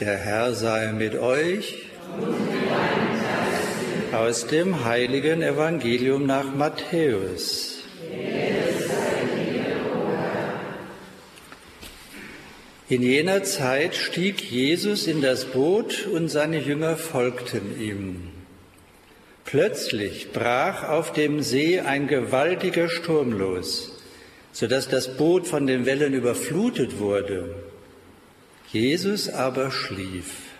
Der Herr sei mit euch. Aus dem heiligen Evangelium nach Matthäus. In jener Zeit stieg Jesus in das Boot und seine Jünger folgten ihm. Plötzlich brach auf dem See ein gewaltiger Sturm los, sodass das Boot von den Wellen überflutet wurde. Jesus aber schlief.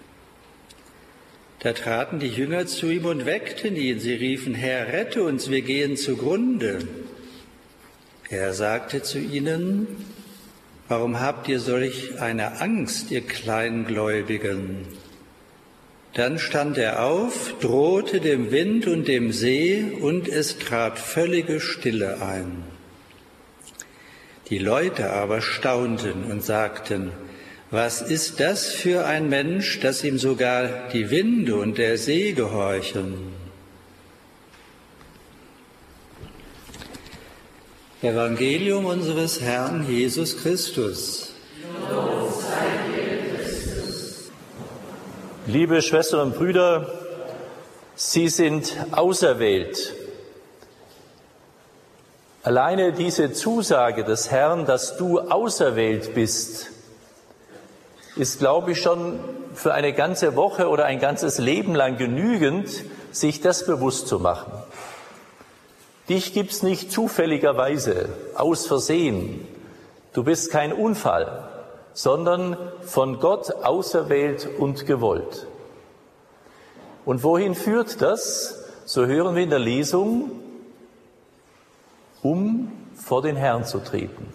Da traten die Jünger zu ihm und weckten ihn. Sie riefen, Herr, rette uns, wir gehen zugrunde. Er sagte zu ihnen, warum habt ihr solch eine Angst, ihr Kleingläubigen? Dann stand er auf, drohte dem Wind und dem See, und es trat völlige Stille ein. Die Leute aber staunten und sagten, was ist das für ein Mensch, dass ihm sogar die Winde und der See gehorchen? Evangelium unseres Herrn Jesus Christus. Liebe Schwestern und Brüder, Sie sind auserwählt. Alleine diese Zusage des Herrn, dass du auserwählt bist, ist, glaube ich, schon für eine ganze Woche oder ein ganzes Leben lang genügend, sich das bewusst zu machen. Dich gibt's nicht zufälligerweise, aus Versehen. Du bist kein Unfall, sondern von Gott auserwählt und gewollt. Und wohin führt das? So hören wir in der Lesung, um vor den Herrn zu treten.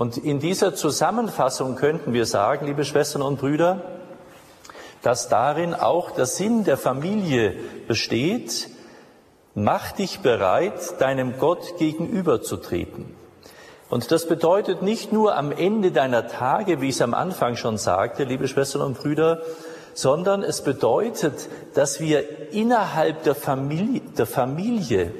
Und in dieser Zusammenfassung könnten wir sagen, liebe Schwestern und Brüder, dass darin auch der Sinn der Familie besteht, mach dich bereit, deinem Gott gegenüberzutreten. Und das bedeutet nicht nur am Ende deiner Tage, wie ich es am Anfang schon sagte, liebe Schwestern und Brüder, sondern es bedeutet, dass wir innerhalb der Familie, der Familie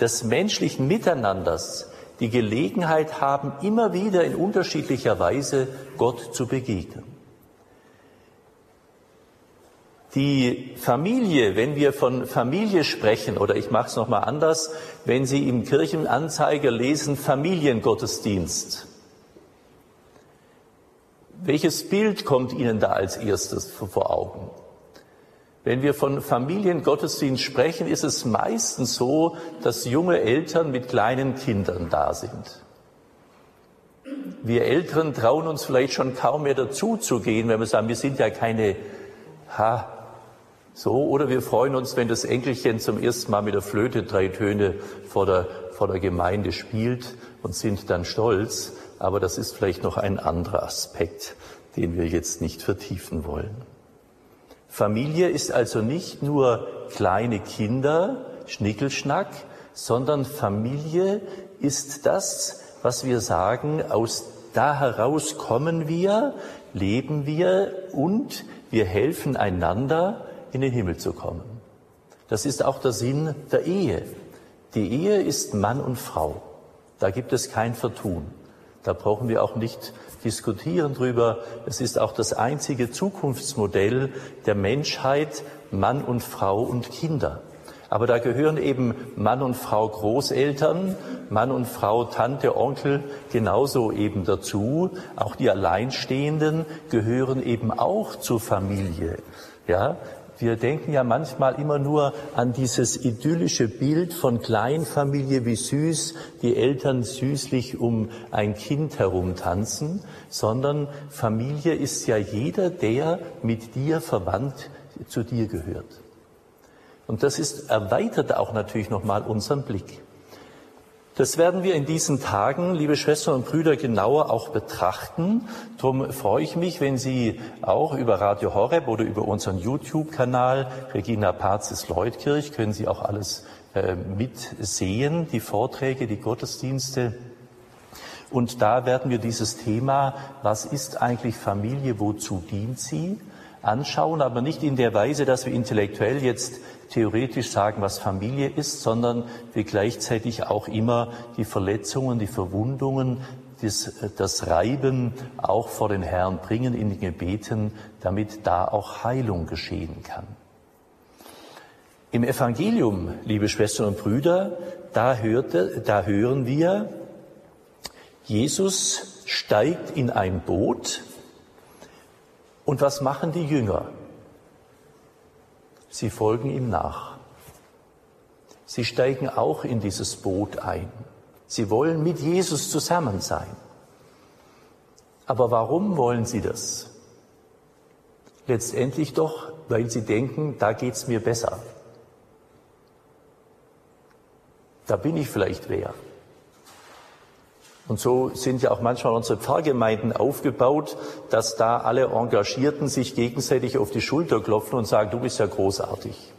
des menschlichen Miteinanders die Gelegenheit haben, immer wieder in unterschiedlicher Weise Gott zu begegnen. Die Familie, wenn wir von Familie sprechen, oder ich mache es nochmal anders, wenn Sie im Kirchenanzeiger lesen Familiengottesdienst, welches Bild kommt Ihnen da als erstes vor Augen? Wenn wir von Familiengottesdienst sprechen, ist es meistens so, dass junge Eltern mit kleinen Kindern da sind. Wir Älteren trauen uns vielleicht schon kaum mehr dazu zu gehen, wenn wir sagen, wir sind ja keine, ha, so, oder wir freuen uns, wenn das Enkelchen zum ersten Mal mit der Flöte drei Töne vor der, vor der Gemeinde spielt und sind dann stolz. Aber das ist vielleicht noch ein anderer Aspekt, den wir jetzt nicht vertiefen wollen. Familie ist also nicht nur kleine Kinder, Schnickelschnack, sondern Familie ist das, was wir sagen, aus da heraus kommen wir, leben wir und wir helfen einander, in den Himmel zu kommen. Das ist auch der Sinn der Ehe. Die Ehe ist Mann und Frau. Da gibt es kein Vertun. Da brauchen wir auch nicht diskutieren drüber. Es ist auch das einzige Zukunftsmodell der Menschheit, Mann und Frau und Kinder. Aber da gehören eben Mann und Frau Großeltern, Mann und Frau Tante, Onkel genauso eben dazu. Auch die Alleinstehenden gehören eben auch zur Familie. Ja, wir denken ja manchmal immer nur an dieses idyllische Bild von Kleinfamilie, wie süß die Eltern süßlich um ein Kind herumtanzen, sondern Familie ist ja jeder, der mit dir verwandt zu dir gehört. Und das ist, erweitert auch natürlich nochmal unseren Blick. Das werden wir in diesen Tagen, liebe Schwestern und Brüder, genauer auch betrachten. Darum freue ich mich, wenn Sie auch über Radio Horeb oder über unseren YouTube-Kanal Regina Pazis Leutkirch können Sie auch alles äh, mitsehen, die Vorträge, die Gottesdienste. Und da werden wir dieses Thema, was ist eigentlich Familie, wozu dient sie, anschauen, aber nicht in der Weise, dass wir intellektuell jetzt theoretisch sagen, was Familie ist, sondern wir gleichzeitig auch immer die Verletzungen, die Verwundungen das, das Reiben auch vor den Herrn bringen in den Gebeten, damit da auch Heilung geschehen kann. Im Evangelium, liebe Schwestern und Brüder, da, hörte, da hören wir, Jesus steigt in ein Boot und was machen die Jünger? Sie folgen ihm nach. Sie steigen auch in dieses Boot ein. Sie wollen mit Jesus zusammen sein. Aber warum wollen sie das? Letztendlich doch, weil sie denken, da geht's mir besser. Da bin ich vielleicht wer. Und so sind ja auch manchmal unsere Pfarrgemeinden aufgebaut, dass da alle Engagierten sich gegenseitig auf die Schulter klopfen und sagen, du bist ja großartig.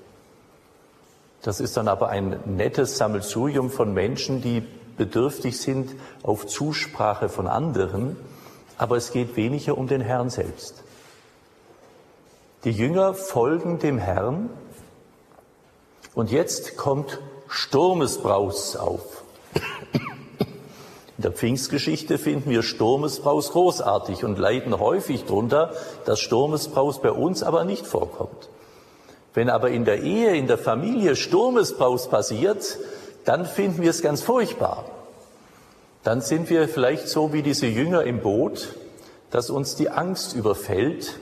Das ist dann aber ein nettes Sammelsurium von Menschen, die bedürftig sind auf Zusprache von anderen, aber es geht weniger um den Herrn selbst. Die Jünger folgen dem Herrn und jetzt kommt Sturmesbraus auf. In der Pfingstgeschichte finden wir Sturmesbraus großartig und leiden häufig darunter, dass Sturmesbraus bei uns aber nicht vorkommt. Wenn aber in der Ehe, in der Familie Sturmesbraus passiert, dann finden wir es ganz furchtbar. Dann sind wir vielleicht so wie diese Jünger im Boot, dass uns die Angst überfällt.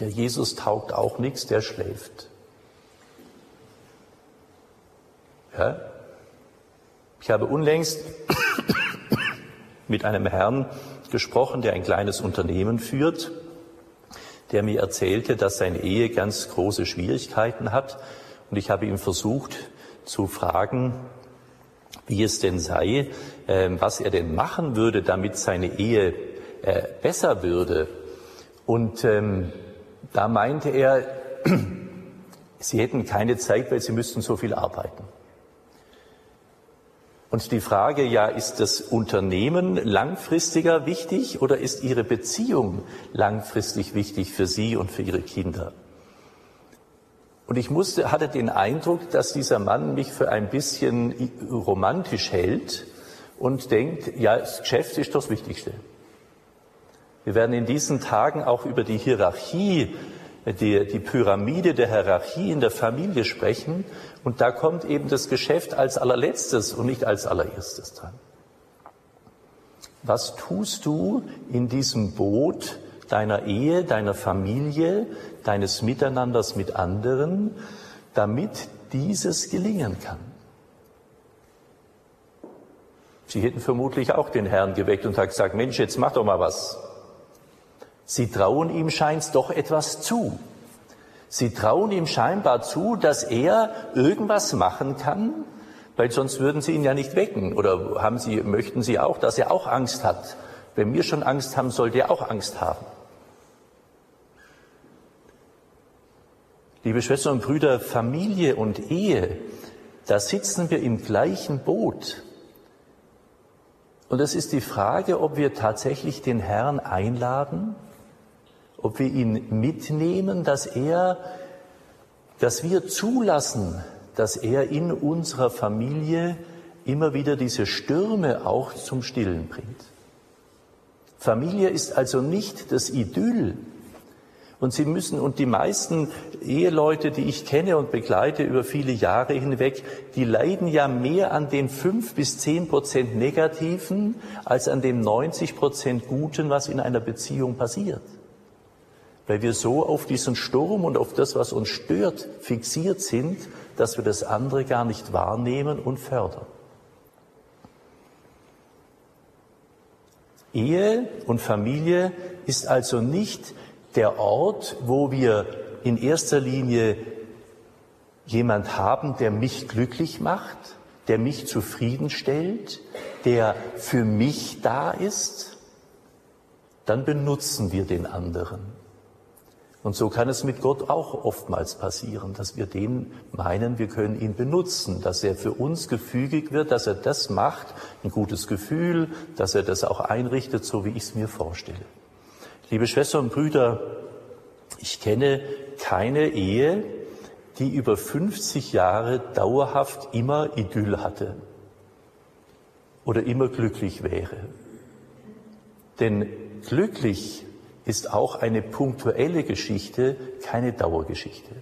Der Jesus taugt auch nichts, der schläft. Ja? Ich habe unlängst mit einem Herrn gesprochen, der ein kleines Unternehmen führt, der mir erzählte, dass seine Ehe ganz große Schwierigkeiten hat. Und ich habe ihm versucht zu fragen, wie es denn sei, ähm, was er denn machen würde, damit seine Ehe äh, besser würde. Und ähm, da meinte er, sie hätten keine Zeit, weil sie müssten so viel arbeiten. Und die Frage, ja, ist das Unternehmen langfristiger wichtig oder ist Ihre Beziehung langfristig wichtig für Sie und für Ihre Kinder? Und ich musste, hatte den Eindruck, dass dieser Mann mich für ein bisschen romantisch hält und denkt, ja, das Geschäft ist das Wichtigste. Wir werden in diesen Tagen auch über die Hierarchie die, die Pyramide der Hierarchie in der Familie sprechen. Und da kommt eben das Geschäft als allerletztes und nicht als allererstes dran. Was tust du in diesem Boot deiner Ehe, deiner Familie, deines Miteinanders mit anderen, damit dieses gelingen kann? Sie hätten vermutlich auch den Herrn geweckt und gesagt, Mensch, jetzt mach doch mal was. Sie trauen ihm scheint doch etwas zu. Sie trauen ihm scheinbar zu, dass er irgendwas machen kann, weil sonst würden sie ihn ja nicht wecken. Oder haben sie, möchten sie auch, dass er auch Angst hat? Wenn wir schon Angst haben, sollte er auch Angst haben. Liebe Schwestern und Brüder, Familie und Ehe, da sitzen wir im gleichen Boot. Und es ist die Frage, ob wir tatsächlich den Herrn einladen, ob wir ihn mitnehmen, dass er, dass wir zulassen, dass er in unserer Familie immer wieder diese Stürme auch zum Stillen bringt. Familie ist also nicht das Idyll. Und Sie müssen, und die meisten Eheleute, die ich kenne und begleite über viele Jahre hinweg, die leiden ja mehr an den fünf bis zehn Prozent Negativen als an dem 90 Prozent Guten, was in einer Beziehung passiert weil wir so auf diesen Sturm und auf das, was uns stört, fixiert sind, dass wir das andere gar nicht wahrnehmen und fördern. Ehe und Familie ist also nicht der Ort, wo wir in erster Linie jemand haben, der mich glücklich macht, der mich zufriedenstellt, der für mich da ist, dann benutzen wir den anderen. Und so kann es mit Gott auch oftmals passieren, dass wir den meinen, wir können ihn benutzen, dass er für uns gefügig wird, dass er das macht, ein gutes Gefühl, dass er das auch einrichtet, so wie ich es mir vorstelle. Liebe Schwestern und Brüder, ich kenne keine Ehe, die über 50 Jahre dauerhaft immer Idyll hatte oder immer glücklich wäre. Denn glücklich ist auch eine punktuelle Geschichte, keine Dauergeschichte.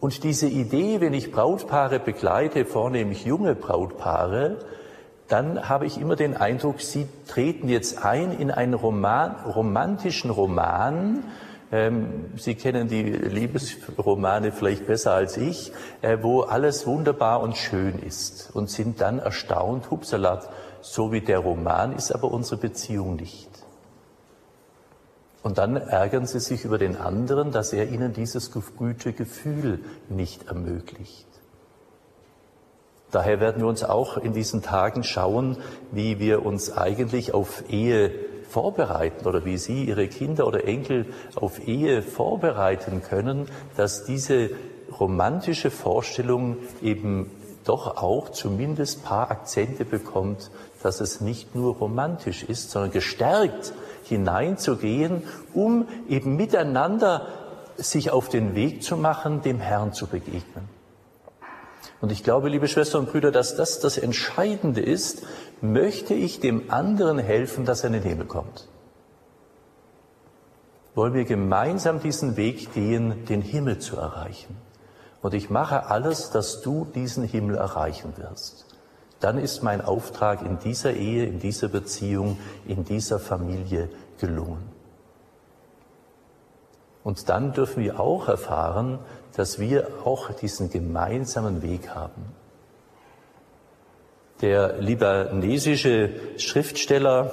Und diese Idee, wenn ich Brautpaare begleite, vornehmlich junge Brautpaare, dann habe ich immer den Eindruck, sie treten jetzt ein in einen Roman, romantischen Roman. Ähm, sie kennen die Liebesromane vielleicht besser als ich, äh, wo alles wunderbar und schön ist und sind dann erstaunt, hupsalat, so wie der Roman ist aber unsere Beziehung nicht. Und dann ärgern sie sich über den anderen, dass er ihnen dieses gute Gefühl nicht ermöglicht. Daher werden wir uns auch in diesen Tagen schauen, wie wir uns eigentlich auf Ehe vorbereiten oder wie Sie Ihre Kinder oder Enkel auf Ehe vorbereiten können, dass diese romantische Vorstellung eben doch auch zumindest paar Akzente bekommt, dass es nicht nur romantisch ist, sondern gestärkt hineinzugehen, um eben miteinander sich auf den Weg zu machen, dem Herrn zu begegnen. Und ich glaube, liebe Schwestern und Brüder, dass das das Entscheidende ist, möchte ich dem anderen helfen, dass er in den Himmel kommt. Wollen wir gemeinsam diesen Weg gehen, den Himmel zu erreichen. Und ich mache alles, dass du diesen Himmel erreichen wirst. Dann ist mein Auftrag in dieser Ehe, in dieser Beziehung, in dieser Familie gelungen. Und dann dürfen wir auch erfahren, dass wir auch diesen gemeinsamen Weg haben. Der libanesische Schriftsteller,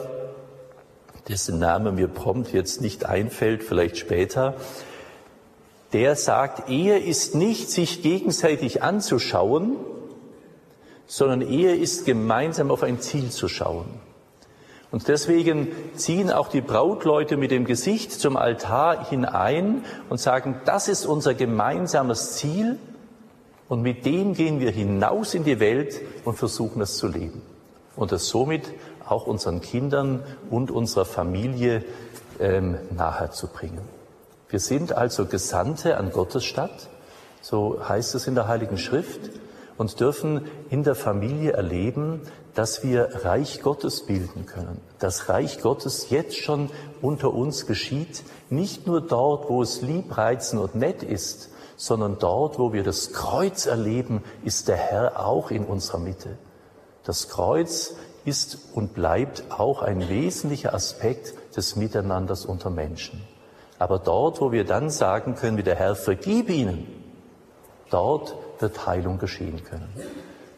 dessen Name mir prompt jetzt nicht einfällt, vielleicht später, der sagt, Ehe ist nicht sich gegenseitig anzuschauen, sondern Ehe ist gemeinsam auf ein Ziel zu schauen. Und deswegen ziehen auch die Brautleute mit dem Gesicht zum Altar hinein und sagen, das ist unser gemeinsames Ziel und mit dem gehen wir hinaus in die Welt und versuchen es zu leben. Und es somit auch unseren Kindern und unserer Familie ähm, nahe zu bringen. Wir sind also Gesandte an Gottes Stadt, so heißt es in der Heiligen Schrift, und dürfen in der Familie erleben, dass wir Reich Gottes bilden können. Das Reich Gottes jetzt schon unter uns geschieht, nicht nur dort, wo es liebreizend und nett ist, sondern dort, wo wir das Kreuz erleben, ist der Herr auch in unserer Mitte. Das Kreuz ist und bleibt auch ein wesentlicher Aspekt des Miteinanders unter Menschen. Aber dort, wo wir dann sagen können, wie der Herr, vergib ihnen, dort wird Heilung geschehen können.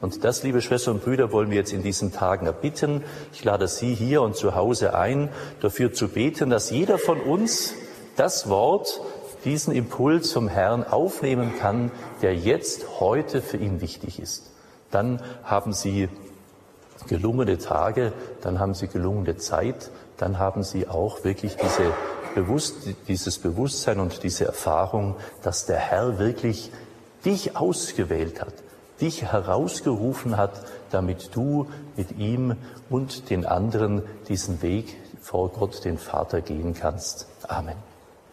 Und das, liebe Schwestern und Brüder, wollen wir jetzt in diesen Tagen erbitten. Ich lade Sie hier und zu Hause ein, dafür zu beten, dass jeder von uns das Wort, diesen Impuls vom Herrn aufnehmen kann, der jetzt, heute für ihn wichtig ist. Dann haben Sie gelungene Tage, dann haben Sie gelungene Zeit, dann haben Sie auch wirklich diese Bewusst, dieses Bewusstsein und diese Erfahrung, dass der Herr wirklich dich ausgewählt hat, dich herausgerufen hat, damit du mit ihm und den anderen diesen Weg vor Gott, den Vater, gehen kannst. Amen.